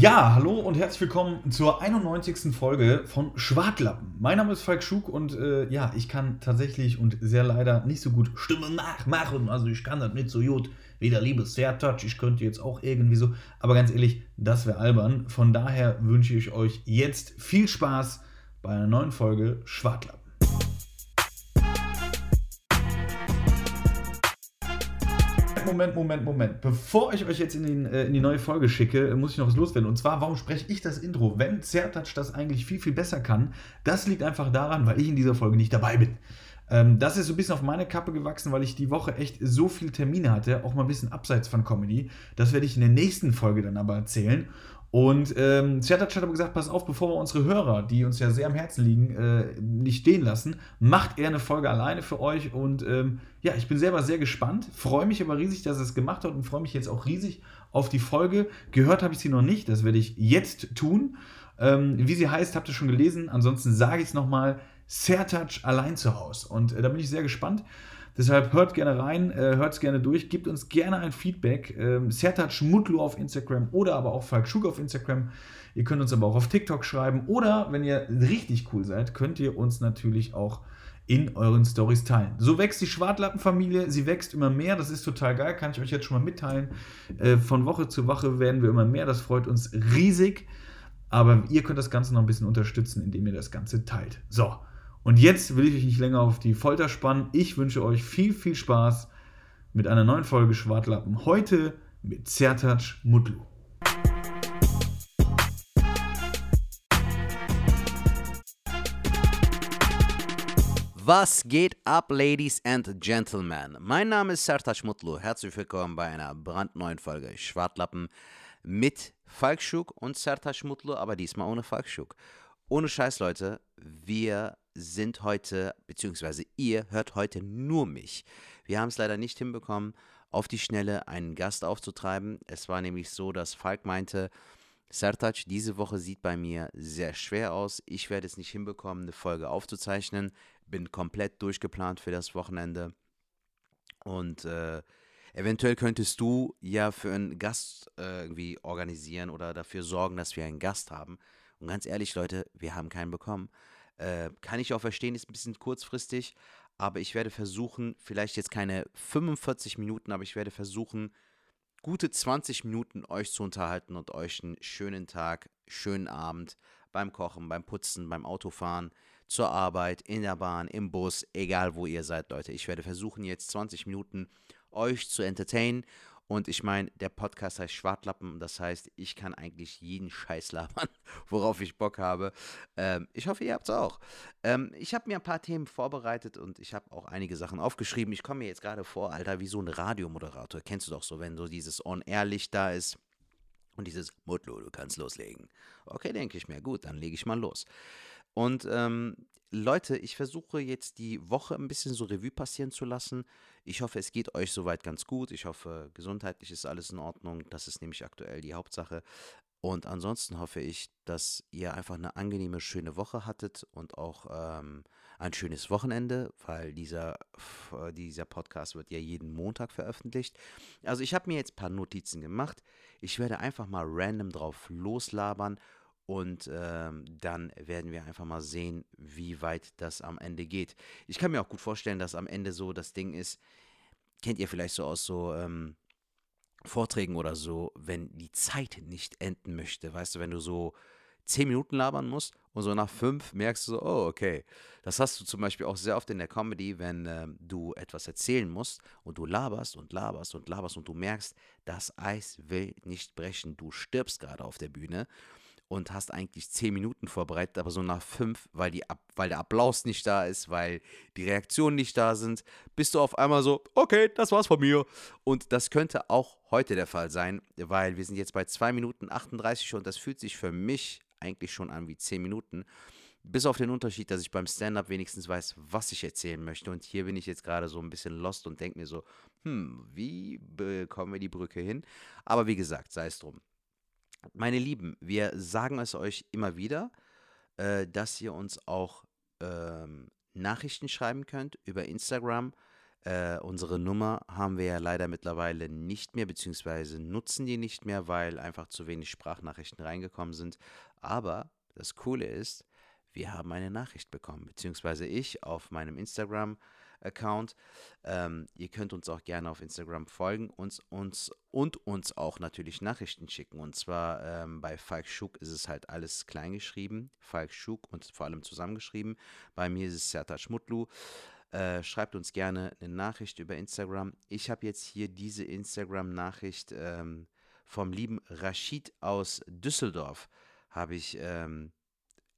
Ja, hallo und herzlich willkommen zur 91. Folge von Schwartlappen. Mein Name ist Falk Schug und äh, ja, ich kann tatsächlich und sehr leider nicht so gut Stimme nachmachen. Also ich kann das nicht so gut wie der liebe Sertac. Ich könnte jetzt auch irgendwie so, aber ganz ehrlich, das wäre albern. Von daher wünsche ich euch jetzt viel Spaß bei einer neuen Folge Schwartlappen. Moment, Moment, Moment. Bevor ich euch jetzt in, den, äh, in die neue Folge schicke, muss ich noch was loswerden. Und zwar, warum spreche ich das Intro, wenn Zertac das eigentlich viel, viel besser kann? Das liegt einfach daran, weil ich in dieser Folge nicht dabei bin. Ähm, das ist so ein bisschen auf meine Kappe gewachsen, weil ich die Woche echt so viele Termine hatte, auch mal ein bisschen abseits von Comedy. Das werde ich in der nächsten Folge dann aber erzählen. Und ähm, Zertac hat aber gesagt, pass auf, bevor wir unsere Hörer, die uns ja sehr am Herzen liegen, äh, nicht stehen lassen, macht er eine Folge alleine für euch. Und ähm, ja, ich bin selber sehr gespannt, freue mich aber riesig, dass er es gemacht hat und freue mich jetzt auch riesig auf die Folge. Gehört habe ich sie noch nicht, das werde ich jetzt tun. Ähm, wie sie heißt, habt ihr schon gelesen. Ansonsten sage ich es nochmal, Sertac allein zu Hause. Und äh, da bin ich sehr gespannt. Deshalb hört gerne rein, äh, hört es gerne durch, gebt uns gerne ein Feedback. Ähm, Sertac Mutlu auf Instagram oder aber auch Falk Schug auf Instagram. Ihr könnt uns aber auch auf TikTok schreiben oder wenn ihr richtig cool seid, könnt ihr uns natürlich auch in euren Stories teilen. So wächst die Schwartlappenfamilie, sie wächst immer mehr, das ist total geil, kann ich euch jetzt schon mal mitteilen. Äh, von Woche zu Woche werden wir immer mehr, das freut uns riesig. Aber ihr könnt das Ganze noch ein bisschen unterstützen, indem ihr das Ganze teilt. So, und jetzt will ich euch nicht länger auf die Folter spannen. Ich wünsche euch viel, viel Spaß mit einer neuen Folge Schwartlappen. Heute mit Zertac Mutlu. Was geht ab, Ladies and Gentlemen? Mein Name ist Sertac Mutlu. Herzlich willkommen bei einer brandneuen Folge Schwartlappen mit Falkschuk und Sertac Mutlu, aber diesmal ohne Falkschuk. Ohne Scheiß, Leute, wir sind heute, beziehungsweise ihr hört heute nur mich. Wir haben es leider nicht hinbekommen, auf die Schnelle einen Gast aufzutreiben. Es war nämlich so, dass Falk meinte, Sertac, diese Woche sieht bei mir sehr schwer aus. Ich werde es nicht hinbekommen, eine Folge aufzuzeichnen. Bin komplett durchgeplant für das Wochenende. Und äh, eventuell könntest du ja für einen Gast äh, irgendwie organisieren oder dafür sorgen, dass wir einen Gast haben. Und ganz ehrlich, Leute, wir haben keinen bekommen. Äh, kann ich auch verstehen, ist ein bisschen kurzfristig, aber ich werde versuchen, vielleicht jetzt keine 45 Minuten, aber ich werde versuchen, gute 20 Minuten euch zu unterhalten und euch einen schönen Tag, schönen Abend beim Kochen, beim Putzen, beim Autofahren, zur Arbeit, in der Bahn, im Bus, egal wo ihr seid, Leute. Ich werde versuchen, jetzt 20 Minuten euch zu entertainen und ich meine, der Podcast heißt Schwartlappen, das heißt, ich kann eigentlich jeden Scheiß labern, worauf ich Bock habe. Ähm, ich hoffe, ihr habt es auch. Ähm, ich habe mir ein paar Themen vorbereitet und ich habe auch einige Sachen aufgeschrieben. Ich komme mir jetzt gerade vor, Alter, wie so ein Radiomoderator. Kennst du doch so, wenn so dieses On-Air-Licht da ist und dieses Mutlo, du kannst loslegen. Okay, denke ich mir, gut, dann lege ich mal los. Und ähm, Leute, ich versuche jetzt die Woche ein bisschen so Revue passieren zu lassen. Ich hoffe, es geht euch soweit ganz gut. Ich hoffe, gesundheitlich ist alles in Ordnung. Das ist nämlich aktuell die Hauptsache. Und ansonsten hoffe ich, dass ihr einfach eine angenehme, schöne Woche hattet und auch ähm, ein schönes Wochenende, weil dieser, dieser Podcast wird ja jeden Montag veröffentlicht. Also ich habe mir jetzt ein paar Notizen gemacht. Ich werde einfach mal random drauf loslabern und ähm, dann werden wir einfach mal sehen, wie weit das am Ende geht. Ich kann mir auch gut vorstellen, dass am Ende so das Ding ist, kennt ihr vielleicht so aus so ähm, Vorträgen oder so, wenn die Zeit nicht enden möchte. Weißt du, wenn du so zehn Minuten labern musst und so nach fünf merkst du so, oh, okay. Das hast du zum Beispiel auch sehr oft in der Comedy, wenn ähm, du etwas erzählen musst und du laberst und laberst und laberst und du merkst, das Eis will nicht brechen. Du stirbst gerade auf der Bühne und hast eigentlich zehn Minuten vorbereitet, aber so nach fünf, weil, die, weil der Applaus nicht da ist, weil die Reaktionen nicht da sind, bist du auf einmal so, okay, das war's von mir. Und das könnte auch heute der Fall sein, weil wir sind jetzt bei zwei Minuten 38 und das fühlt sich für mich eigentlich schon an wie zehn Minuten. Bis auf den Unterschied, dass ich beim Stand-up wenigstens weiß, was ich erzählen möchte. Und hier bin ich jetzt gerade so ein bisschen lost und denke mir so, hm, wie bekommen wir die Brücke hin? Aber wie gesagt, sei es drum. Meine Lieben, wir sagen es euch immer wieder, äh, dass ihr uns auch ähm, Nachrichten schreiben könnt über Instagram. Äh, unsere Nummer haben wir ja leider mittlerweile nicht mehr, beziehungsweise nutzen die nicht mehr, weil einfach zu wenig Sprachnachrichten reingekommen sind. Aber das Coole ist, wir haben eine Nachricht bekommen, beziehungsweise ich auf meinem Instagram-Account. Ähm, ihr könnt uns auch gerne auf Instagram folgen uns, uns und uns auch natürlich Nachrichten schicken. Und zwar ähm, bei Falk Schuk ist es halt alles klein geschrieben, Falk Schuk und vor allem zusammengeschrieben. Bei mir ist es Sertac Mutlu. Äh, schreibt uns gerne eine Nachricht über Instagram. Ich habe jetzt hier diese Instagram-Nachricht ähm, vom lieben Rashid aus Düsseldorf. Habe ich ähm,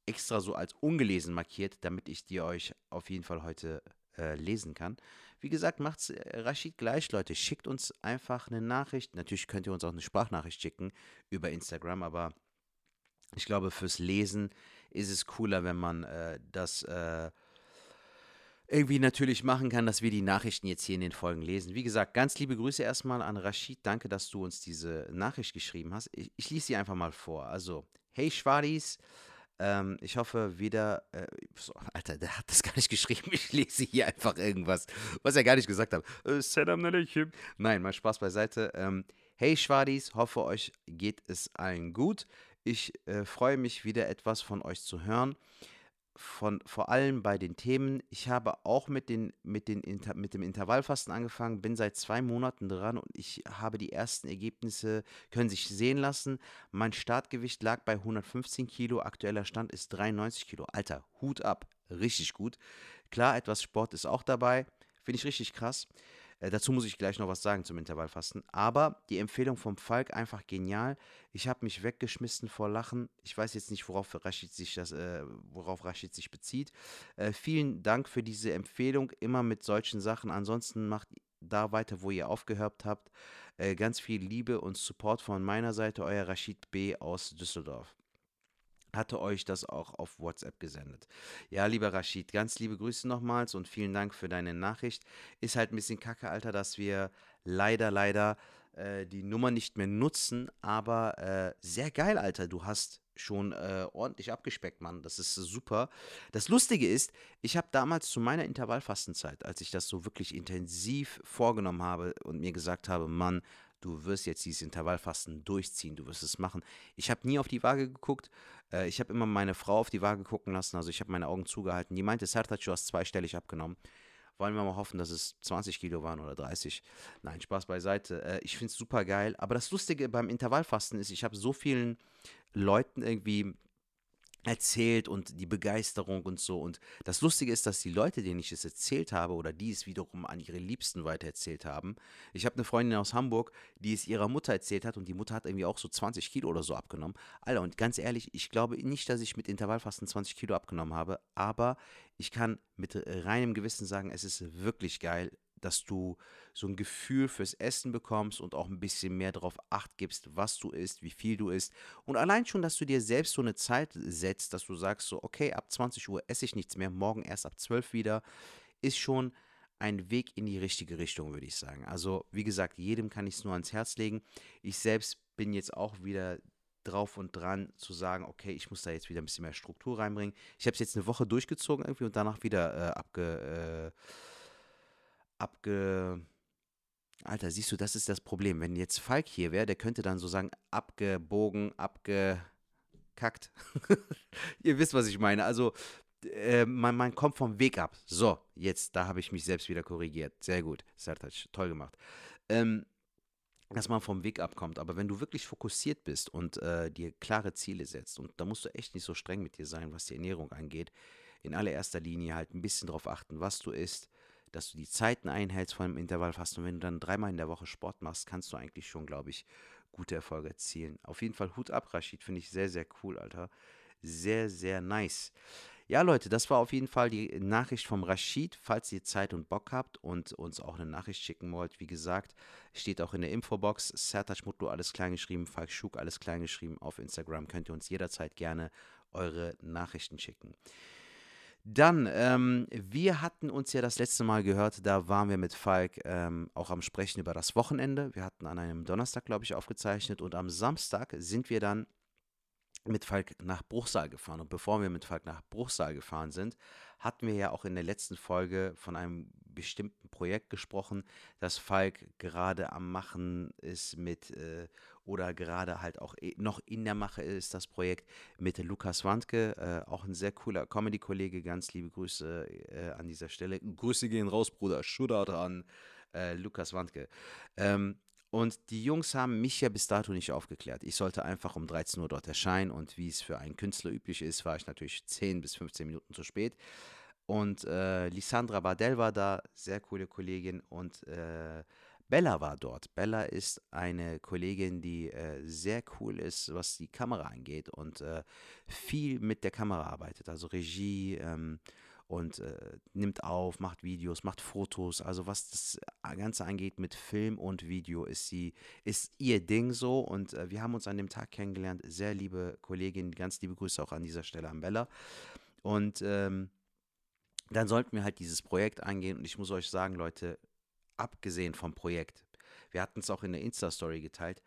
extra so als ungelesen markiert, damit ich die euch auf jeden Fall heute äh, lesen kann. Wie gesagt, macht's äh, Rashid gleich, Leute. Schickt uns einfach eine Nachricht. Natürlich könnt ihr uns auch eine Sprachnachricht schicken über Instagram, aber ich glaube, fürs Lesen ist es cooler, wenn man äh, das äh, irgendwie natürlich machen kann, dass wir die Nachrichten jetzt hier in den Folgen lesen. Wie gesagt, ganz liebe Grüße erstmal an Rashid. Danke, dass du uns diese Nachricht geschrieben hast. Ich, ich lese sie einfach mal vor. Also, hey Schwadis, ähm, ich hoffe wieder, äh, so, Alter, der hat das gar nicht geschrieben. Ich lese hier einfach irgendwas, was er gar nicht gesagt hat. Äh. Nein, mal Spaß beiseite. Ähm, hey Schwadis, hoffe euch geht es allen gut. Ich äh, freue mich wieder etwas von euch zu hören von vor allem bei den Themen. Ich habe auch mit, den, mit, den Inter, mit dem Intervallfasten angefangen, bin seit zwei Monaten dran und ich habe die ersten Ergebnisse, können sich sehen lassen. Mein Startgewicht lag bei 115 Kilo, aktueller Stand ist 93 Kilo. Alter, Hut ab, richtig gut. Klar, etwas Sport ist auch dabei, finde ich richtig krass. Äh, dazu muss ich gleich noch was sagen zum Intervallfasten. Aber die Empfehlung vom Falk einfach genial. Ich habe mich weggeschmissen vor Lachen. Ich weiß jetzt nicht, worauf Rashid sich, das, äh, worauf Rashid sich bezieht. Äh, vielen Dank für diese Empfehlung. Immer mit solchen Sachen. Ansonsten macht da weiter, wo ihr aufgehört habt. Äh, ganz viel Liebe und Support von meiner Seite. Euer Rashid B. aus Düsseldorf hatte euch das auch auf WhatsApp gesendet. Ja, lieber Rashid, ganz liebe Grüße nochmals und vielen Dank für deine Nachricht. Ist halt ein bisschen kacke, Alter, dass wir leider, leider äh, die Nummer nicht mehr nutzen, aber äh, sehr geil, Alter. Du hast schon äh, ordentlich abgespeckt, Mann. Das ist super. Das Lustige ist, ich habe damals zu meiner Intervallfastenzeit, als ich das so wirklich intensiv vorgenommen habe und mir gesagt habe, Mann, du wirst jetzt dieses Intervallfasten durchziehen, du wirst es machen. Ich habe nie auf die Waage geguckt. Äh, ich habe immer meine Frau auf die Waage gucken lassen. Also ich habe meine Augen zugehalten. Die meinte, Sertac, du hast zweistellig abgenommen. Wollen wir mal hoffen, dass es 20 Kilo waren oder 30. Nein, Spaß beiseite. Äh, ich finde es super geil. Aber das Lustige beim Intervallfasten ist, ich habe so vielen Leuten irgendwie erzählt und die Begeisterung und so. Und das Lustige ist, dass die Leute, denen ich es erzählt habe oder die es wiederum an ihre Liebsten weitererzählt haben. Ich habe eine Freundin aus Hamburg, die es ihrer Mutter erzählt hat und die Mutter hat irgendwie auch so 20 Kilo oder so abgenommen. Alter, und ganz ehrlich, ich glaube nicht, dass ich mit Intervallfasten 20 Kilo abgenommen habe, aber ich kann mit reinem Gewissen sagen, es ist wirklich geil dass du so ein Gefühl fürs Essen bekommst und auch ein bisschen mehr darauf acht gibst, was du isst, wie viel du isst. Und allein schon, dass du dir selbst so eine Zeit setzt, dass du sagst so, okay, ab 20 Uhr esse ich nichts mehr, morgen erst ab 12 wieder, ist schon ein Weg in die richtige Richtung, würde ich sagen. Also, wie gesagt, jedem kann ich es nur ans Herz legen. Ich selbst bin jetzt auch wieder drauf und dran zu sagen, okay, ich muss da jetzt wieder ein bisschen mehr Struktur reinbringen. Ich habe es jetzt eine Woche durchgezogen irgendwie und danach wieder äh, abge... Äh, abge. Alter, siehst du, das ist das Problem. Wenn jetzt Falk hier wäre, der könnte dann so sagen, abgebogen, abgekackt. Ihr wisst, was ich meine. Also, äh, man, man kommt vom Weg ab. So, jetzt, da habe ich mich selbst wieder korrigiert. Sehr gut. Sertac, toll gemacht. Ähm, dass man vom Weg abkommt. Aber wenn du wirklich fokussiert bist und äh, dir klare Ziele setzt, und da musst du echt nicht so streng mit dir sein, was die Ernährung angeht, in allererster Linie halt ein bisschen darauf achten, was du isst, dass du die Zeiten einhältst vor dem Intervallfasten. Und wenn du dann dreimal in der Woche Sport machst, kannst du eigentlich schon, glaube ich, gute Erfolge erzielen. Auf jeden Fall Hut ab, Rashid. Finde ich sehr, sehr cool, Alter. Sehr, sehr nice. Ja, Leute, das war auf jeden Fall die Nachricht vom Rashid. Falls ihr Zeit und Bock habt und uns auch eine Nachricht schicken wollt, wie gesagt, steht auch in der Infobox. Sertac Mutlu, alles kleingeschrieben. Falk Schuk, alles kleingeschrieben. Auf Instagram könnt ihr uns jederzeit gerne eure Nachrichten schicken. Dann, ähm, wir hatten uns ja das letzte Mal gehört, da waren wir mit Falk ähm, auch am Sprechen über das Wochenende. Wir hatten an einem Donnerstag, glaube ich, aufgezeichnet und am Samstag sind wir dann mit Falk nach Bruchsal gefahren. Und bevor wir mit Falk nach Bruchsal gefahren sind, hatten wir ja auch in der letzten Folge von einem bestimmten Projekt gesprochen, das Falk gerade am Machen ist mit äh, oder gerade halt auch noch in der Mache ist das Projekt mit Lukas Wandke, äh, auch ein sehr cooler Comedy-Kollege. Ganz liebe Grüße äh, an dieser Stelle. Grüße gehen raus, Bruder. Shootout an äh, Lukas Wandke. Ähm, und die Jungs haben mich ja bis dato nicht aufgeklärt. Ich sollte einfach um 13 Uhr dort erscheinen und wie es für einen Künstler üblich ist, war ich natürlich 10 bis 15 Minuten zu spät. Und äh, Lisandra Bardell war da, sehr coole Kollegin. Und äh, Bella war dort. Bella ist eine Kollegin, die äh, sehr cool ist, was die Kamera angeht und äh, viel mit der Kamera arbeitet. Also Regie, ähm, und äh, nimmt auf, macht Videos, macht Fotos. Also was das Ganze angeht mit Film und Video ist sie, ist ihr Ding so. Und äh, wir haben uns an dem Tag kennengelernt. Sehr liebe Kollegin, ganz liebe Grüße auch an dieser Stelle an Bella. Und ähm, dann sollten wir halt dieses Projekt angehen. Und ich muss euch sagen, Leute, abgesehen vom Projekt, wir hatten es auch in der Insta-Story geteilt,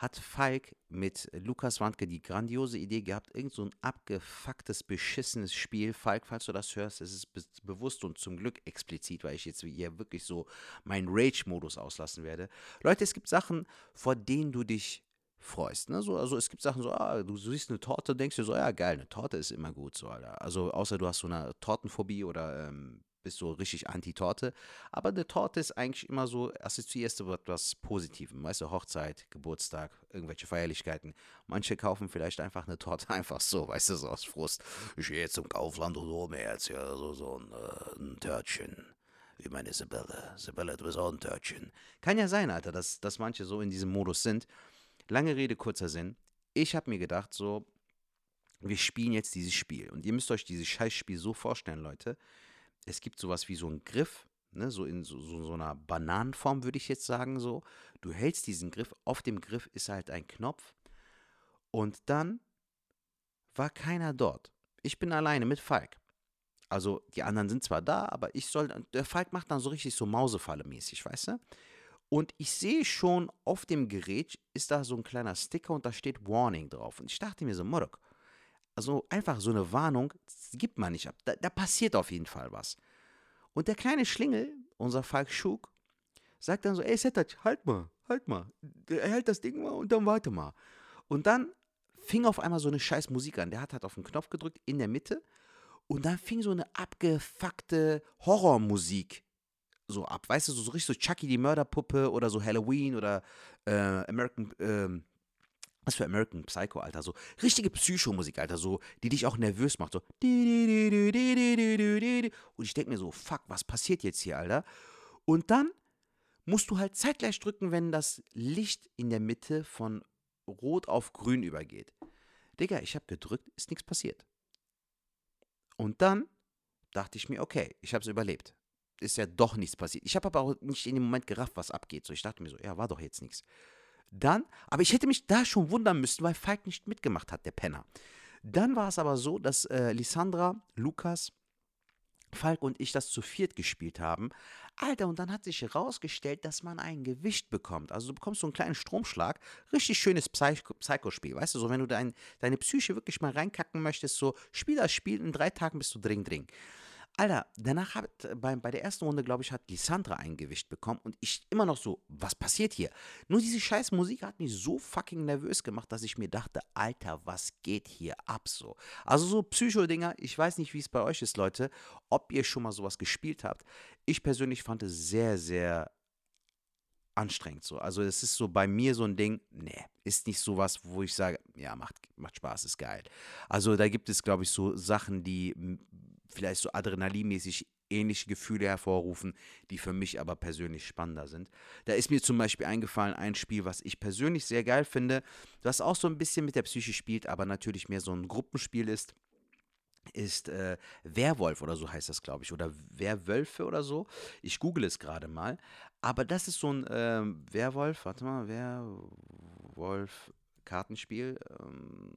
hat Falk mit Lukas Wandke die grandiose Idee gehabt, irgend so ein abgefucktes, beschissenes Spiel. Falk, falls du das hörst, es ist be bewusst und zum Glück explizit, weil ich jetzt hier wirklich so meinen Rage-Modus auslassen werde. Leute, es gibt Sachen, vor denen du dich freust. Ne? So, also es gibt Sachen so, ah, du siehst eine Torte, denkst dir so, ja geil, eine Torte ist immer gut. So, Alter. Also außer du hast so eine Tortenphobie oder ähm, bist so richtig anti-Torte. Aber eine Torte ist eigentlich immer so, assoziierst du etwas Positivem. Weißt du, Hochzeit, Geburtstag, irgendwelche Feierlichkeiten. Manche kaufen vielleicht einfach eine Torte einfach so, weißt du, so aus Frust. Ich gehe jetzt zum Kaufland und hole mir jetzt ja so, so ein, äh, ein Törtchen. Wie meine Sibylle. Sibylle, du bist auch ein Törtchen. Kann ja sein, Alter, dass, dass manche so in diesem Modus sind. Lange Rede, kurzer Sinn. Ich habe mir gedacht, so, wir spielen jetzt dieses Spiel. Und ihr müsst euch dieses Scheißspiel so vorstellen, Leute es gibt sowas wie so einen Griff, ne, so in so, so, einer Bananenform, würde ich jetzt sagen, so. Du hältst diesen Griff, auf dem Griff ist halt ein Knopf und dann war keiner dort. Ich bin alleine mit Falk. Also die anderen sind zwar da, aber ich soll, der Falk macht dann so richtig so Mausefalle mäßig, weißt du? Und ich sehe schon, auf dem Gerät ist da so ein kleiner Sticker und da steht Warning drauf. Und ich dachte mir so, Morok, also einfach so eine Warnung gibt man nicht ab. Da, da passiert auf jeden Fall was. Und der kleine Schlingel, unser Falk Schug, sagt dann so, ey Setat, halt mal, halt mal. Er hält das Ding mal und dann warte mal. Und dann fing auf einmal so eine scheiß Musik an. Der hat halt auf den Knopf gedrückt in der Mitte und dann fing so eine abgefuckte Horrormusik so ab. Weißt du, so, so richtig so Chucky die Mörderpuppe oder so Halloween oder äh, American, ähm, was für American Psycho, Alter. So richtige Psychomusik, Alter. So, die dich auch nervös macht. So. Und ich denke mir so, fuck, was passiert jetzt hier, Alter? Und dann musst du halt zeitgleich drücken, wenn das Licht in der Mitte von rot auf grün übergeht. Digga, ich habe gedrückt, ist nichts passiert. Und dann dachte ich mir, okay, ich habe es überlebt. Ist ja doch nichts passiert. Ich habe aber auch nicht in dem Moment gerafft, was abgeht. So, ich dachte mir so, ja, war doch jetzt nichts. Dann, aber ich hätte mich da schon wundern müssen, weil Falk nicht mitgemacht hat, der Penner. Dann war es aber so, dass äh, Lissandra, Lukas, Falk und ich das zu viert gespielt haben. Alter, und dann hat sich herausgestellt, dass man ein Gewicht bekommt. Also du bekommst so einen kleinen Stromschlag. Richtig schönes Psycho-Spiel. Weißt du, so wenn du dein, deine Psyche wirklich mal reinkacken möchtest, so spiel das Spiel, in drei Tagen bist du dring, dring. Alter, danach hat bei, bei der ersten Runde, glaube ich, hat Lissandra ein Gewicht bekommen und ich immer noch so, was passiert hier? Nur diese scheiß Musik hat mich so fucking nervös gemacht, dass ich mir dachte, Alter, was geht hier ab so? Also so Psycho-Dinger, ich weiß nicht, wie es bei euch ist, Leute, ob ihr schon mal sowas gespielt habt. Ich persönlich fand es sehr, sehr anstrengend so. Also es ist so bei mir so ein Ding, nee, ist nicht so was, wo ich sage, ja, macht, macht Spaß, ist geil. Also da gibt es, glaube ich, so Sachen, die vielleicht so adrenalinmäßig ähnliche Gefühle hervorrufen, die für mich aber persönlich spannender sind. Da ist mir zum Beispiel eingefallen ein Spiel, was ich persönlich sehr geil finde, das auch so ein bisschen mit der Psyche spielt, aber natürlich mehr so ein Gruppenspiel ist ist äh, Werwolf oder so heißt das, glaube ich, oder Werwölfe oder so. Ich google es gerade mal. Aber das ist so ein äh, Werwolf, warte mal, Werwolf-Kartenspiel. Ähm,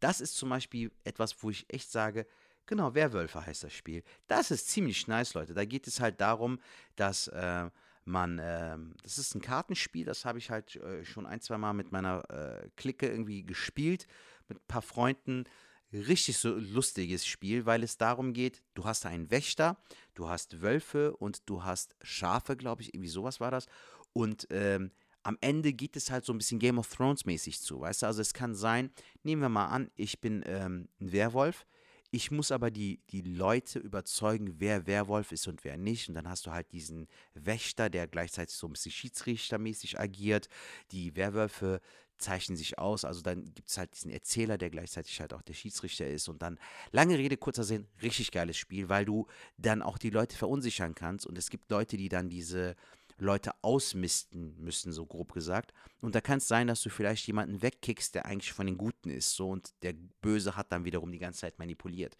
das ist zum Beispiel etwas, wo ich echt sage, genau, Werwölfe heißt das Spiel. Das ist ziemlich nice, Leute. Da geht es halt darum, dass äh, man, äh, das ist ein Kartenspiel, das habe ich halt äh, schon ein, zwei Mal mit meiner äh, Clique irgendwie gespielt, mit ein paar Freunden. richtig so lustiges Spiel, weil es darum geht, du hast einen Wächter, du hast Wölfe und du hast Schafe, glaube ich, irgendwie sowas war das. Und ähm, am Ende geht es halt so ein bisschen Game of Thrones mäßig zu, weißt du? Also es kann sein, nehmen wir mal an, ich bin ähm, ein Werwolf, ich muss aber die, die Leute überzeugen, wer Werwolf ist und wer nicht. Und dann hast du halt diesen Wächter, der gleichzeitig so ein bisschen schiedsrichtermäßig agiert. Die Werwölfe zeichnen sich aus. Also dann gibt es halt diesen Erzähler, der gleichzeitig halt auch der Schiedsrichter ist. Und dann, lange Rede, kurzer Sinn, richtig geiles Spiel, weil du dann auch die Leute verunsichern kannst. Und es gibt Leute, die dann diese Leute ausmisten müssen, so grob gesagt. Und da kann es sein, dass du vielleicht jemanden wegkickst, der eigentlich von den Guten ist, so und der Böse hat dann wiederum die ganze Zeit manipuliert.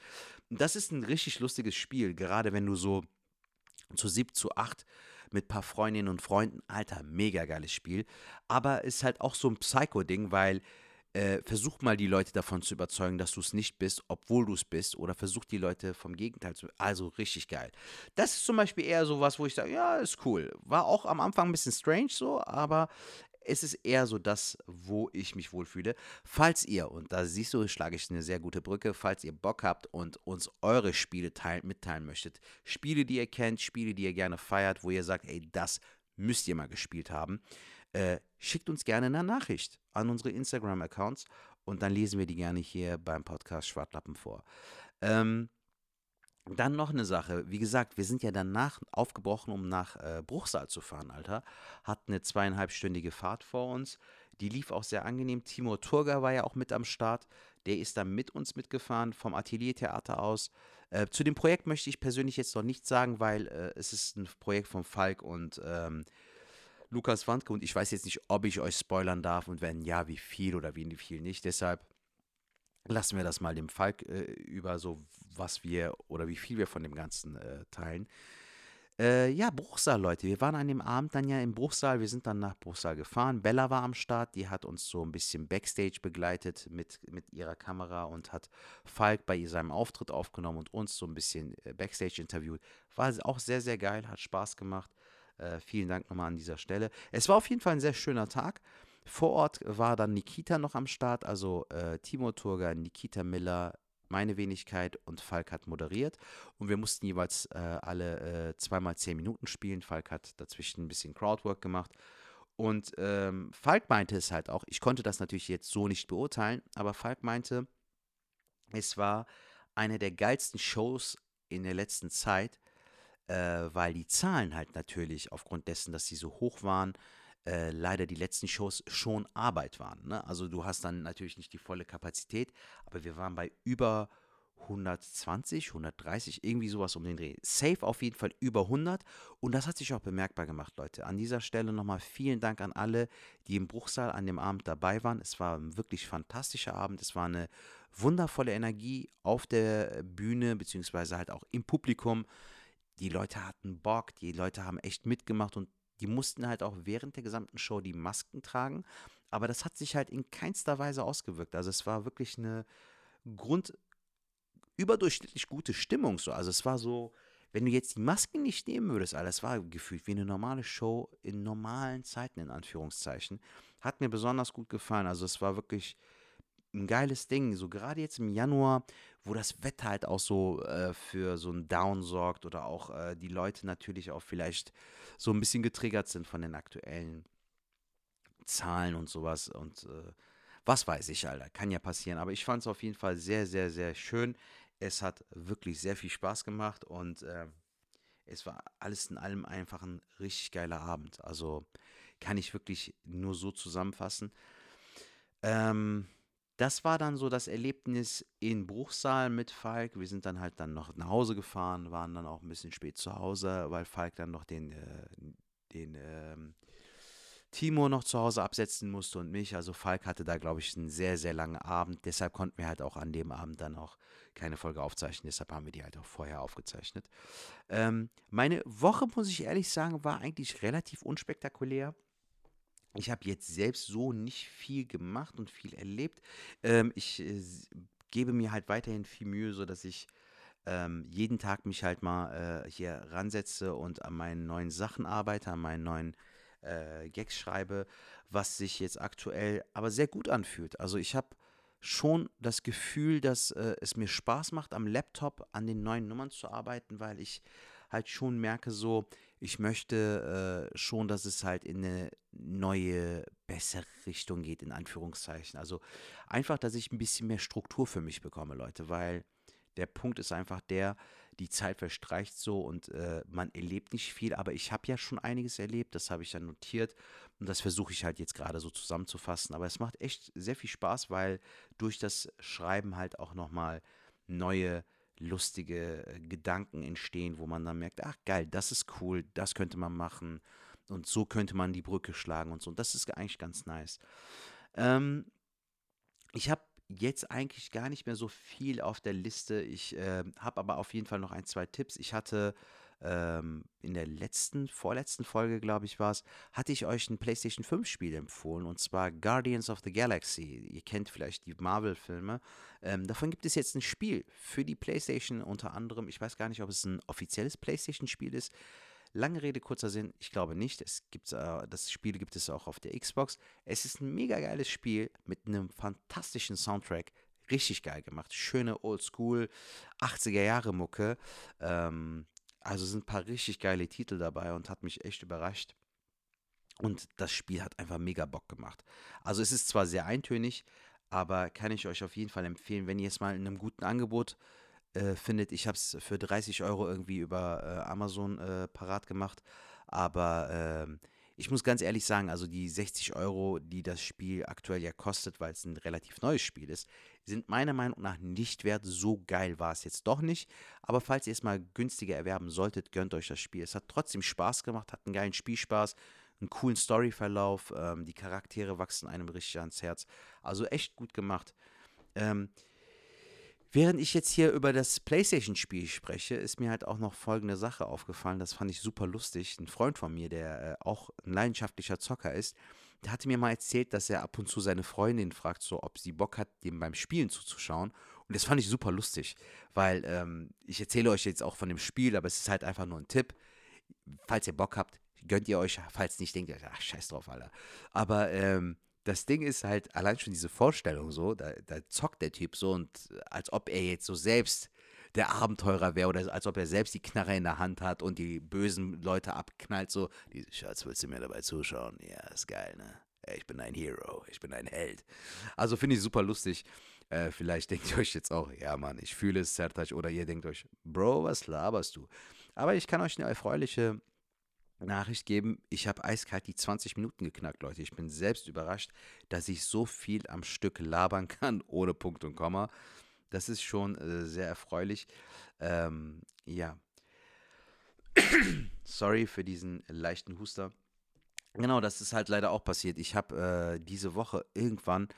Und das ist ein richtig lustiges Spiel, gerade wenn du so zu sieb, zu acht mit ein paar Freundinnen und Freunden, alter, mega geiles Spiel. Aber ist halt auch so ein Psycho-Ding, weil äh, versuch mal die Leute davon zu überzeugen, dass du es nicht bist, obwohl du es bist, oder versuch die Leute vom Gegenteil zu. Also richtig geil. Das ist zum Beispiel eher so was, wo ich sage, ja, ist cool. War auch am Anfang ein bisschen strange so, aber es ist eher so das, wo ich mich wohlfühle. Falls ihr, und da siehst du, schlage ich eine sehr gute Brücke, falls ihr Bock habt und uns eure Spiele teilen, mitteilen möchtet, Spiele, die ihr kennt, Spiele, die ihr gerne feiert, wo ihr sagt, ey, das müsst ihr mal gespielt haben, äh, schickt uns gerne eine Nachricht an unsere Instagram-Accounts und dann lesen wir die gerne hier beim Podcast Schwartlappen vor. Ähm, dann noch eine Sache. Wie gesagt, wir sind ja danach aufgebrochen, um nach äh, Bruchsal zu fahren, Alter. Hatten eine zweieinhalbstündige Fahrt vor uns. Die lief auch sehr angenehm. Timo Turger war ja auch mit am Start. Der ist dann mit uns mitgefahren vom Ateliertheater aus. Äh, zu dem Projekt möchte ich persönlich jetzt noch nichts sagen, weil äh, es ist ein Projekt von Falk und ähm, Lukas Wandke und ich weiß jetzt nicht, ob ich euch spoilern darf und wenn ja, wie viel oder wie viel nicht. Deshalb lassen wir das mal dem Falk äh, über so, was wir oder wie viel wir von dem Ganzen äh, teilen. Äh, ja, Bruchsal, Leute. Wir waren an dem Abend dann ja im Bruchsal. Wir sind dann nach Bruchsal gefahren. Bella war am Start. Die hat uns so ein bisschen Backstage begleitet mit, mit ihrer Kamera und hat Falk bei seinem Auftritt aufgenommen und uns so ein bisschen äh, Backstage interviewt. War auch sehr, sehr geil. Hat Spaß gemacht. Äh, vielen Dank nochmal an dieser Stelle. Es war auf jeden Fall ein sehr schöner Tag. Vor Ort war dann Nikita noch am Start, also äh, Timo Turger, Nikita Miller, meine Wenigkeit und Falk hat moderiert. Und wir mussten jeweils äh, alle äh, zweimal zehn Minuten spielen. Falk hat dazwischen ein bisschen Crowdwork gemacht. Und ähm, Falk meinte es halt auch, ich konnte das natürlich jetzt so nicht beurteilen, aber Falk meinte, es war eine der geilsten Shows in der letzten Zeit, äh, weil die Zahlen halt natürlich aufgrund dessen, dass sie so hoch waren, äh, leider die letzten Shows schon Arbeit waren. Ne? Also du hast dann natürlich nicht die volle Kapazität, aber wir waren bei über 120, 130, irgendwie sowas um den Dreh. Safe auf jeden Fall über 100 und das hat sich auch bemerkbar gemacht, Leute. An dieser Stelle nochmal vielen Dank an alle, die im Bruchsaal an dem Abend dabei waren. Es war ein wirklich fantastischer Abend. Es war eine wundervolle Energie auf der Bühne, beziehungsweise halt auch im Publikum die Leute hatten Bock, die Leute haben echt mitgemacht und die mussten halt auch während der gesamten Show die Masken tragen. Aber das hat sich halt in keinster Weise ausgewirkt. Also es war wirklich eine Grund überdurchschnittlich gute Stimmung so. Also es war so, wenn du jetzt die Masken nicht nehmen würdest, Alter, war gefühlt wie eine normale Show in normalen Zeiten, in Anführungszeichen. Hat mir besonders gut gefallen. Also es war wirklich ein geiles Ding. So gerade jetzt im Januar, wo das Wetter halt auch so äh, für so ein Down sorgt oder auch äh, die Leute natürlich auch vielleicht so ein bisschen getriggert sind von den aktuellen Zahlen und sowas. Und äh, was weiß ich, Alter, kann ja passieren. Aber ich fand es auf jeden Fall sehr, sehr, sehr schön. Es hat wirklich sehr viel Spaß gemacht und äh, es war alles in allem einfach ein richtig geiler Abend. Also kann ich wirklich nur so zusammenfassen. Ähm, das war dann so das Erlebnis in Bruchsal mit Falk. Wir sind dann halt dann noch nach Hause gefahren, waren dann auch ein bisschen spät zu Hause, weil Falk dann noch den, äh, den ähm, Timo noch zu Hause absetzen musste und mich. Also Falk hatte da, glaube ich, einen sehr, sehr langen Abend. Deshalb konnten wir halt auch an dem Abend dann auch keine Folge aufzeichnen. Deshalb haben wir die halt auch vorher aufgezeichnet. Ähm, meine Woche, muss ich ehrlich sagen, war eigentlich relativ unspektakulär. Ich habe jetzt selbst so nicht viel gemacht und viel erlebt. Ähm, ich äh, gebe mir halt weiterhin viel Mühe, sodass ich ähm, jeden Tag mich halt mal äh, hier ransetze und an meinen neuen Sachen arbeite, an meinen neuen äh, Gags schreibe, was sich jetzt aktuell aber sehr gut anfühlt. Also ich habe schon das Gefühl, dass äh, es mir Spaß macht, am Laptop an den neuen Nummern zu arbeiten, weil ich halt schon merke, so, ich möchte äh, schon, dass es halt in eine neue, bessere Richtung geht, in Anführungszeichen. Also einfach, dass ich ein bisschen mehr Struktur für mich bekomme, Leute, weil der Punkt ist einfach der, die Zeit verstreicht so und äh, man erlebt nicht viel, aber ich habe ja schon einiges erlebt, das habe ich dann notiert und das versuche ich halt jetzt gerade so zusammenzufassen. Aber es macht echt sehr viel Spaß, weil durch das Schreiben halt auch nochmal neue lustige äh, Gedanken entstehen, wo man dann merkt, ach geil, das ist cool, das könnte man machen und so könnte man die Brücke schlagen und so. Und das ist eigentlich ganz nice. Ähm, ich habe jetzt eigentlich gar nicht mehr so viel auf der Liste. Ich äh, habe aber auf jeden Fall noch ein, zwei Tipps. Ich hatte ähm, in der letzten, vorletzten Folge, glaube ich, war es, hatte ich euch ein PlayStation 5 Spiel empfohlen und zwar Guardians of the Galaxy. Ihr kennt vielleicht die Marvel-Filme. Ähm, davon gibt es jetzt ein Spiel für die PlayStation unter anderem. Ich weiß gar nicht, ob es ein offizielles PlayStation-Spiel ist. Lange Rede, kurzer Sinn, ich glaube nicht. Es gibt, äh, das Spiel gibt es auch auf der Xbox. Es ist ein mega geiles Spiel mit einem fantastischen Soundtrack. Richtig geil gemacht. Schöne Oldschool 80er Jahre Mucke. Ähm, also sind ein paar richtig geile Titel dabei und hat mich echt überrascht. Und das Spiel hat einfach mega Bock gemacht. Also es ist zwar sehr eintönig, aber kann ich euch auf jeden Fall empfehlen, wenn ihr es mal in einem guten Angebot äh, findet. Ich habe es für 30 Euro irgendwie über äh, Amazon äh, parat gemacht. Aber ähm, ich muss ganz ehrlich sagen, also die 60 Euro, die das Spiel aktuell ja kostet, weil es ein relativ neues Spiel ist, sind meiner Meinung nach nicht wert. So geil war es jetzt doch nicht. Aber falls ihr es mal günstiger erwerben solltet, gönnt euch das Spiel. Es hat trotzdem Spaß gemacht, hat einen geilen Spielspaß, einen coolen Storyverlauf. Ähm, die Charaktere wachsen einem richtig ans Herz. Also echt gut gemacht. Ähm, Während ich jetzt hier über das PlayStation-Spiel spreche, ist mir halt auch noch folgende Sache aufgefallen. Das fand ich super lustig. Ein Freund von mir, der äh, auch ein leidenschaftlicher Zocker ist, der hatte mir mal erzählt, dass er ab und zu seine Freundin fragt, so ob sie Bock hat, dem beim Spielen zuzuschauen. Und das fand ich super lustig, weil ähm, ich erzähle euch jetzt auch von dem Spiel, aber es ist halt einfach nur ein Tipp. Falls ihr Bock habt, gönnt ihr euch, falls nicht, denkt ihr, ach, scheiß drauf, Alter. Aber ähm, das Ding ist halt allein schon diese Vorstellung so, da, da zockt der Typ so und als ob er jetzt so selbst der Abenteurer wäre oder als ob er selbst die Knarre in der Hand hat und die bösen Leute abknallt, so, diese Schatz, willst du mir dabei zuschauen? Ja, ist geil, ne? Ich bin ein Hero, ich bin ein Held. Also finde ich super lustig. Äh, vielleicht denkt ihr euch jetzt auch, ja Mann, ich fühle es, Sertac, oder ihr denkt euch, Bro, was laberst du? Aber ich kann euch eine erfreuliche Nachricht geben, ich habe eiskalt die 20 Minuten geknackt, Leute. Ich bin selbst überrascht, dass ich so viel am Stück labern kann, ohne Punkt und Komma. Das ist schon äh, sehr erfreulich. Ähm, ja. Sorry für diesen leichten Huster. Genau, das ist halt leider auch passiert. Ich habe äh, diese Woche irgendwann,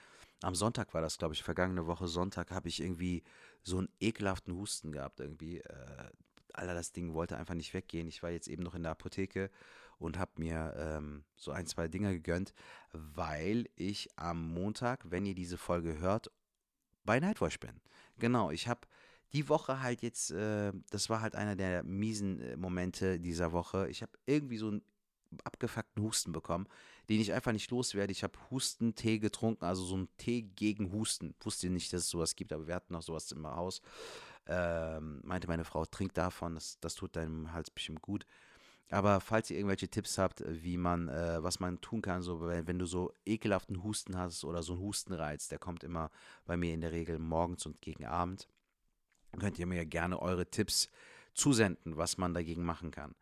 am Sonntag war das, glaube ich, vergangene Woche Sonntag, habe ich irgendwie so einen ekelhaften Husten gehabt irgendwie. Äh, Alter, das Ding wollte einfach nicht weggehen. Ich war jetzt eben noch in der Apotheke und habe mir ähm, so ein, zwei Dinge gegönnt, weil ich am Montag, wenn ihr diese Folge hört, bei Nightwatch bin. Genau, ich habe die Woche halt jetzt, äh, das war halt einer der miesen äh, Momente dieser Woche. Ich habe irgendwie so einen abgefuckten Husten bekommen, den ich einfach nicht loswerde. Ich habe Hustentee getrunken, also so einen Tee gegen Husten. Wusste nicht, dass es sowas gibt, aber wir hatten noch sowas im Haus. Ähm, meinte meine Frau, trink davon, das, das tut deinem Hals bestimmt gut. Aber falls ihr irgendwelche Tipps habt, wie man, äh, was man tun kann, so wenn, wenn, du so ekelhaften Husten hast oder so einen Hustenreiz, der kommt immer bei mir in der Regel morgens und gegen Abend, könnt ihr mir gerne eure Tipps zusenden, was man dagegen machen kann.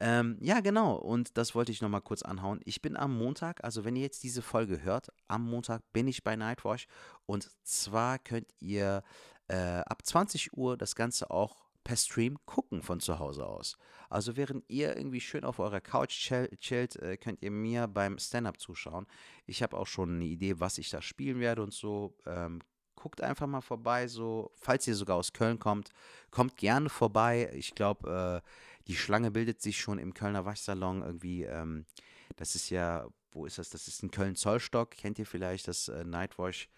Ähm, ja, genau. Und das wollte ich nochmal kurz anhauen. Ich bin am Montag, also wenn ihr jetzt diese Folge hört, am Montag bin ich bei Nightwash. Und zwar könnt ihr äh, ab 20 Uhr das Ganze auch per Stream gucken von zu Hause aus. Also während ihr irgendwie schön auf eurer Couch chillt, äh, könnt ihr mir beim Stand-up zuschauen. Ich habe auch schon eine Idee, was ich da spielen werde und so. Ähm, guckt einfach mal vorbei, so, falls ihr sogar aus Köln kommt, kommt gerne vorbei. Ich glaube, äh, die Schlange bildet sich schon im Kölner Waschsalon irgendwie. Ähm, das ist ja, wo ist das? Das ist in Köln-Zollstock. Kennt ihr vielleicht das äh, Nightwash?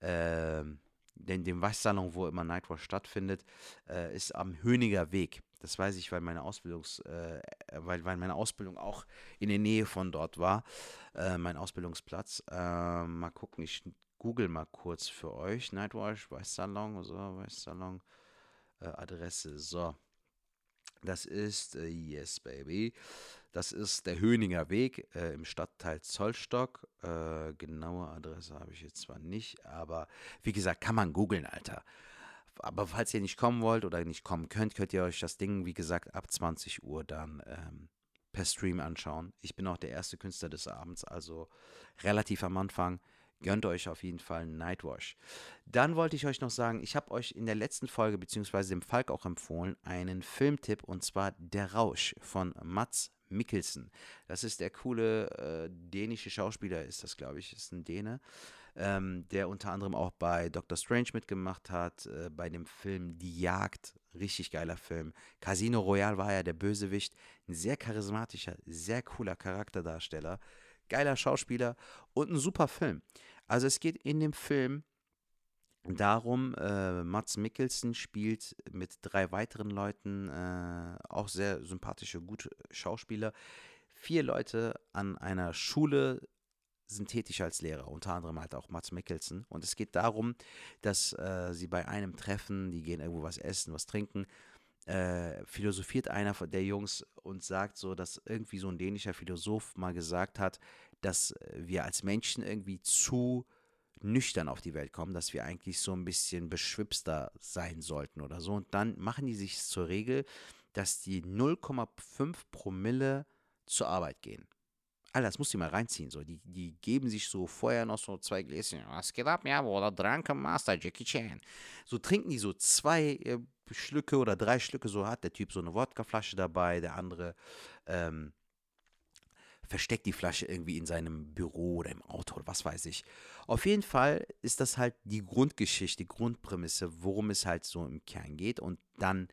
Äh, denn dem Waschsalon, wo immer Nightwash stattfindet, äh, ist am Höniger Weg. Das weiß ich, weil meine Ausbildungs, äh, weil, weil meine Ausbildung auch in der Nähe von dort war, äh, mein Ausbildungsplatz. Äh, mal gucken, ich google mal kurz für euch. Nightwatch, Weißsalon, so, Weißsalon, äh, Adresse, so. Das ist, äh, yes, baby. Das ist der Höninger Weg äh, im Stadtteil Zollstock. Äh, genaue Adresse habe ich jetzt zwar nicht, aber wie gesagt, kann man googeln, Alter. Aber falls ihr nicht kommen wollt oder nicht kommen könnt, könnt ihr euch das Ding, wie gesagt, ab 20 Uhr dann ähm, per Stream anschauen. Ich bin auch der erste Künstler des Abends, also relativ am Anfang. Gönnt euch auf jeden Fall Nightwash. Dann wollte ich euch noch sagen, ich habe euch in der letzten Folge, beziehungsweise dem Falk auch empfohlen, einen Filmtipp und zwar Der Rausch von Mats Mikkelsen. Das ist der coole äh, dänische Schauspieler, ist das, glaube ich, ist ein Däne, ähm, der unter anderem auch bei Doctor Strange mitgemacht hat, äh, bei dem Film Die Jagd, richtig geiler Film. Casino Royale war ja der Bösewicht, ein sehr charismatischer, sehr cooler Charakterdarsteller geiler Schauspieler und ein super Film. Also es geht in dem Film darum, äh, Mats Mikkelsen spielt mit drei weiteren Leuten, äh, auch sehr sympathische, gute Schauspieler, vier Leute an einer Schule sind tätig als Lehrer, unter anderem halt auch Mats Mikkelsen. Und es geht darum, dass äh, sie bei einem Treffen, die gehen irgendwo was essen, was trinken, äh, philosophiert einer der Jungs und sagt so, dass irgendwie so ein dänischer Philosoph mal gesagt hat, dass wir als Menschen irgendwie zu nüchtern auf die Welt kommen, dass wir eigentlich so ein bisschen beschwipster sein sollten oder so. Und dann machen die sich zur Regel, dass die 0,5 Promille zur Arbeit gehen. Alter, das musst du mal reinziehen. So. Die, die geben sich so vorher noch so zwei Gläschen. Was geht ab, ja, oder Drunken Master Jackie Chan. So trinken die so zwei äh, Schlücke oder drei Schlücke. So hat der Typ so eine Wodkaflasche dabei, der andere ähm, versteckt die Flasche irgendwie in seinem Büro oder im Auto oder was weiß ich. Auf jeden Fall ist das halt die Grundgeschichte, die Grundprämisse, worum es halt so im Kern geht. Und dann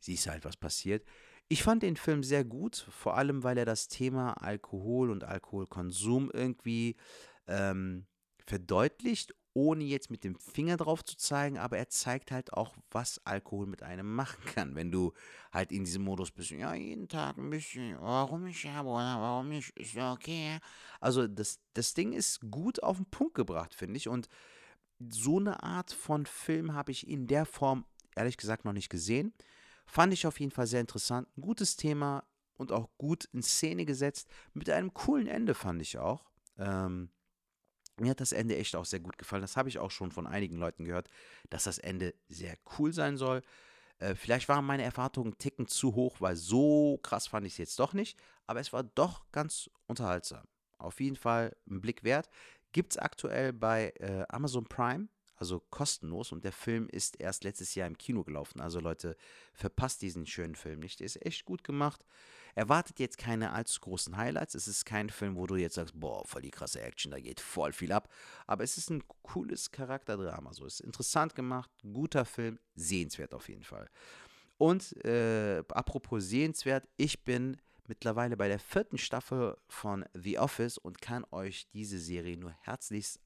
siehst du halt, was passiert. Ich fand den Film sehr gut, vor allem weil er das Thema Alkohol und Alkoholkonsum irgendwie ähm, verdeutlicht, ohne jetzt mit dem Finger drauf zu zeigen, aber er zeigt halt auch, was Alkohol mit einem machen kann, wenn du halt in diesem Modus bist, ja, jeden Tag ein bisschen, warum nicht, ja, warum nicht, ist ja okay. Also das, das Ding ist gut auf den Punkt gebracht, finde ich, und so eine Art von Film habe ich in der Form, ehrlich gesagt, noch nicht gesehen. Fand ich auf jeden Fall sehr interessant. Ein gutes Thema und auch gut in Szene gesetzt. Mit einem coolen Ende fand ich auch. Ähm, mir hat das Ende echt auch sehr gut gefallen. Das habe ich auch schon von einigen Leuten gehört, dass das Ende sehr cool sein soll. Äh, vielleicht waren meine Erwartungen einen Ticken zu hoch, weil so krass fand ich es jetzt doch nicht. Aber es war doch ganz unterhaltsam. Auf jeden Fall ein Blick wert. Gibt es aktuell bei äh, Amazon Prime also kostenlos. Und der Film ist erst letztes Jahr im Kino gelaufen. Also Leute, verpasst diesen schönen Film nicht. Der ist echt gut gemacht. Erwartet jetzt keine allzu großen Highlights. Es ist kein Film, wo du jetzt sagst, boah, voll die krasse Action, da geht voll viel ab. Aber es ist ein cooles Charakterdrama. So ist interessant gemacht, guter Film, sehenswert auf jeden Fall. Und äh, apropos sehenswert, ich bin mittlerweile bei der vierten Staffel von The Office und kann euch diese Serie nur herzlichst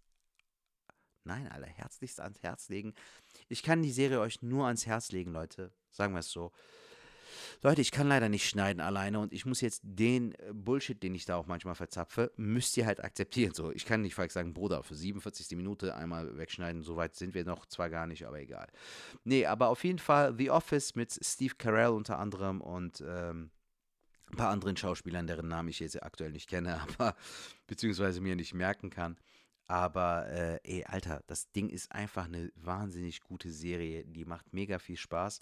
nein, Alter, herzlichst ans Herz legen. Ich kann die Serie euch nur ans Herz legen, Leute. Sagen wir es so. Leute, ich kann leider nicht schneiden alleine und ich muss jetzt den äh, Bullshit, den ich da auch manchmal verzapfe, müsst ihr halt akzeptieren. So, ich kann nicht falsch sagen, Bruder, für 47. Minute einmal wegschneiden. So weit sind wir noch zwar gar nicht, aber egal. Nee, aber auf jeden Fall The Office mit Steve Carell unter anderem und ähm, ein paar anderen Schauspielern, deren Namen ich jetzt aktuell nicht kenne, aber beziehungsweise mir nicht merken kann. Aber äh, ey, Alter, das Ding ist einfach eine wahnsinnig gute Serie. Die macht mega viel Spaß.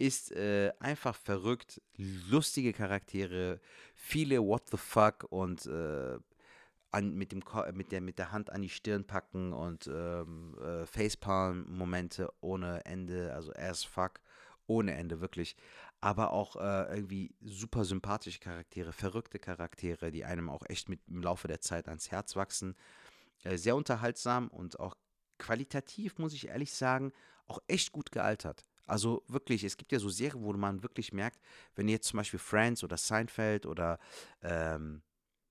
Ist äh, einfach verrückt, lustige Charaktere, viele What the fuck und äh, an, mit, dem, mit, der, mit der Hand an die Stirn packen und ähm, äh, Facepalm-Momente ohne Ende, also as fuck, ohne Ende, wirklich. Aber auch äh, irgendwie super sympathische Charaktere, verrückte Charaktere, die einem auch echt mit im Laufe der Zeit ans Herz wachsen. Äh, sehr unterhaltsam und auch qualitativ, muss ich ehrlich sagen, auch echt gut gealtert. Also wirklich, es gibt ja so Serien, wo man wirklich merkt, wenn jetzt zum Beispiel Friends oder Seinfeld oder ähm,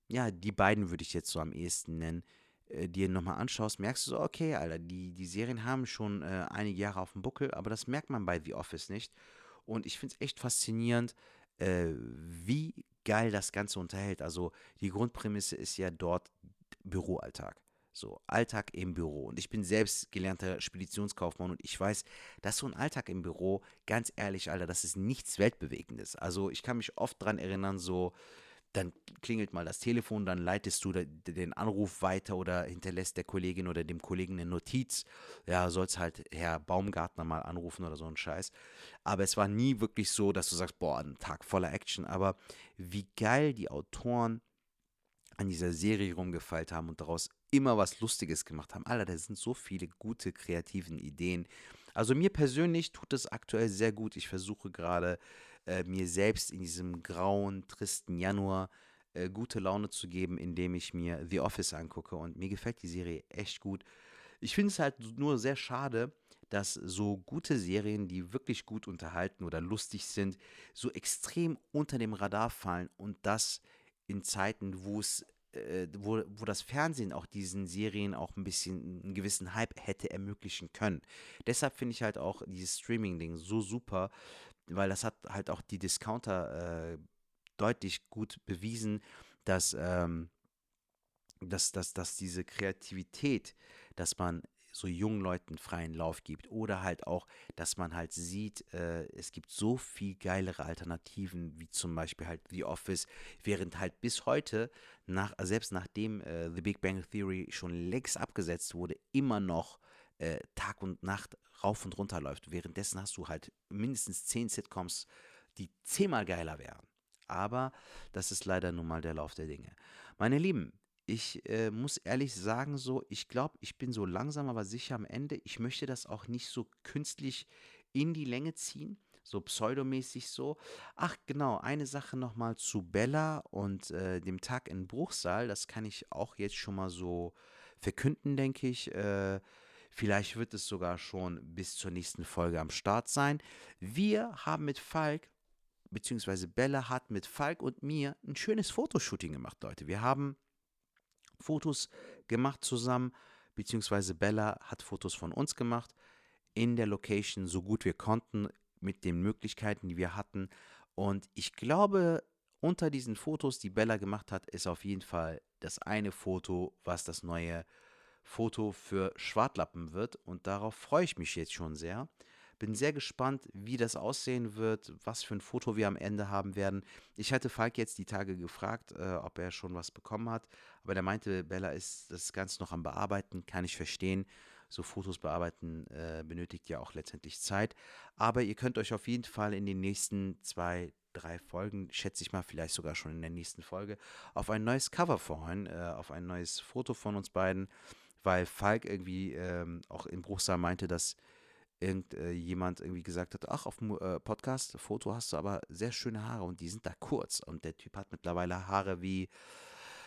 ja, die beiden würde ich jetzt so am ehesten nennen, äh, dir nochmal anschaust, merkst du so, okay, Alter, die, die Serien haben schon äh, einige Jahre auf dem Buckel, aber das merkt man bei The Office nicht. Und ich finde es echt faszinierend, äh, wie geil das Ganze unterhält. Also die Grundprämisse ist ja dort Büroalltag. So, Alltag im Büro. Und ich bin selbst gelernter Speditionskaufmann und ich weiß, dass so ein Alltag im Büro, ganz ehrlich, Alter, das ist nichts Weltbewegendes. Also ich kann mich oft daran erinnern, so, dann klingelt mal das Telefon, dann leitest du den Anruf weiter oder hinterlässt der Kollegin oder dem Kollegen eine Notiz. Ja, sollst halt Herr Baumgartner mal anrufen oder so ein Scheiß. Aber es war nie wirklich so, dass du sagst, boah, ein Tag voller Action. Aber wie geil die Autoren an dieser Serie rumgefeilt haben und daraus immer was Lustiges gemacht haben. Alter, da sind so viele gute, kreativen Ideen. Also mir persönlich tut es aktuell sehr gut. Ich versuche gerade äh, mir selbst in diesem grauen, tristen Januar äh, gute Laune zu geben, indem ich mir The Office angucke. Und mir gefällt die Serie echt gut. Ich finde es halt nur sehr schade, dass so gute Serien, die wirklich gut unterhalten oder lustig sind, so extrem unter dem Radar fallen und das in Zeiten, wo es äh, wo, wo das Fernsehen auch diesen Serien auch ein bisschen einen gewissen Hype hätte ermöglichen können. Deshalb finde ich halt auch dieses Streaming-Ding so super, weil das hat halt auch die Discounter äh, deutlich gut bewiesen, dass, ähm, dass, dass, dass diese Kreativität, dass man so jungen Leuten freien Lauf gibt oder halt auch, dass man halt sieht, äh, es gibt so viel geilere Alternativen, wie zum Beispiel halt The Office, während halt bis heute, nach, selbst nachdem äh, The Big Bang Theory schon längst abgesetzt wurde, immer noch äh, Tag und Nacht rauf und runter läuft. Währenddessen hast du halt mindestens zehn Sitcoms, die zehnmal geiler wären. Aber das ist leider nun mal der Lauf der Dinge. Meine Lieben, ich äh, muss ehrlich sagen, so, ich glaube, ich bin so langsam, aber sicher am Ende. Ich möchte das auch nicht so künstlich in die Länge ziehen, so pseudomäßig so. Ach, genau, eine Sache nochmal zu Bella und äh, dem Tag in Bruchsal. Das kann ich auch jetzt schon mal so verkünden, denke ich. Äh, vielleicht wird es sogar schon bis zur nächsten Folge am Start sein. Wir haben mit Falk beziehungsweise Bella hat mit Falk und mir ein schönes Fotoshooting gemacht, Leute. Wir haben Fotos gemacht zusammen, beziehungsweise Bella hat Fotos von uns gemacht in der Location, so gut wir konnten, mit den Möglichkeiten, die wir hatten. Und ich glaube, unter diesen Fotos, die Bella gemacht hat, ist auf jeden Fall das eine Foto, was das neue Foto für Schwartlappen wird. Und darauf freue ich mich jetzt schon sehr. Bin sehr gespannt, wie das aussehen wird, was für ein Foto wir am Ende haben werden. Ich hatte Falk jetzt die Tage gefragt, äh, ob er schon was bekommen hat, aber der meinte, Bella ist das Ganze noch am Bearbeiten, kann ich verstehen. So Fotos bearbeiten äh, benötigt ja auch letztendlich Zeit. Aber ihr könnt euch auf jeden Fall in den nächsten zwei, drei Folgen, schätze ich mal, vielleicht sogar schon in der nächsten Folge, auf ein neues Cover freuen, äh, auf ein neues Foto von uns beiden, weil Falk irgendwie ähm, auch in Bruchsal meinte, dass irgendjemand äh, irgendwie gesagt hat, ach, auf dem äh, Podcast-Foto hast du aber sehr schöne Haare und die sind da kurz. Und der Typ hat mittlerweile Haare wie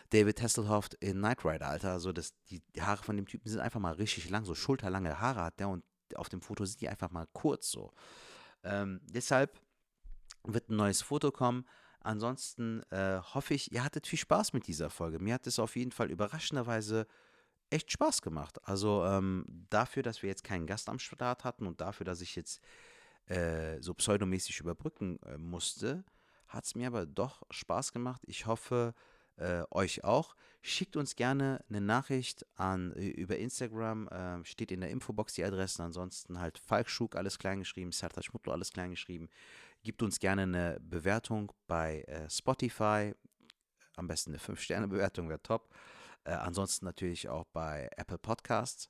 David Hasselhoff in Knight Rider, Alter. Also das, die Haare von dem Typen sind einfach mal richtig lang, so schulterlange Haare hat der und auf dem Foto sind die einfach mal kurz so. Ähm, deshalb wird ein neues Foto kommen. Ansonsten äh, hoffe ich, ihr hattet viel Spaß mit dieser Folge. Mir hat es auf jeden Fall überraschenderweise echt Spaß gemacht. Also ähm, dafür, dass wir jetzt keinen Gast am Start hatten und dafür, dass ich jetzt äh, so pseudomäßig überbrücken äh, musste, hat es mir aber doch Spaß gemacht. Ich hoffe, äh, euch auch. Schickt uns gerne eine Nachricht an über Instagram, äh, steht in der Infobox die Adressen. Ansonsten halt Falkschuk, alles kleingeschrieben, Serta Schmutlo, alles kleingeschrieben. Gibt uns gerne eine Bewertung bei äh, Spotify. Am besten eine 5-Sterne-Bewertung wäre top. Äh, ansonsten natürlich auch bei Apple Podcasts.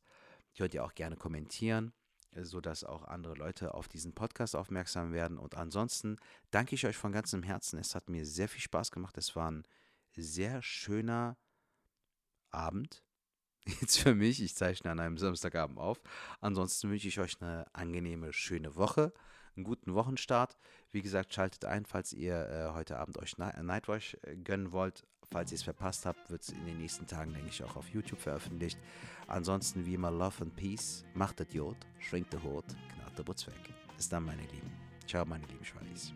Könnt ihr auch gerne kommentieren, sodass auch andere Leute auf diesen Podcast aufmerksam werden. Und ansonsten danke ich euch von ganzem Herzen. Es hat mir sehr viel Spaß gemacht. Es war ein sehr schöner Abend. Jetzt für mich, ich zeichne an einem Samstagabend auf. Ansonsten wünsche ich euch eine angenehme, schöne Woche, einen guten Wochenstart. Wie gesagt, schaltet ein, falls ihr äh, heute Abend euch Nightwatch äh, gönnen wollt. Falls ihr es verpasst habt, wird es in den nächsten Tagen, denke ich, auch auf YouTube veröffentlicht. Ansonsten wie immer Love and Peace. Macht das Jod, schwingt der Hut, knallt der Butz weg. Bis dann, meine Lieben. Ciao, meine lieben Schwalis.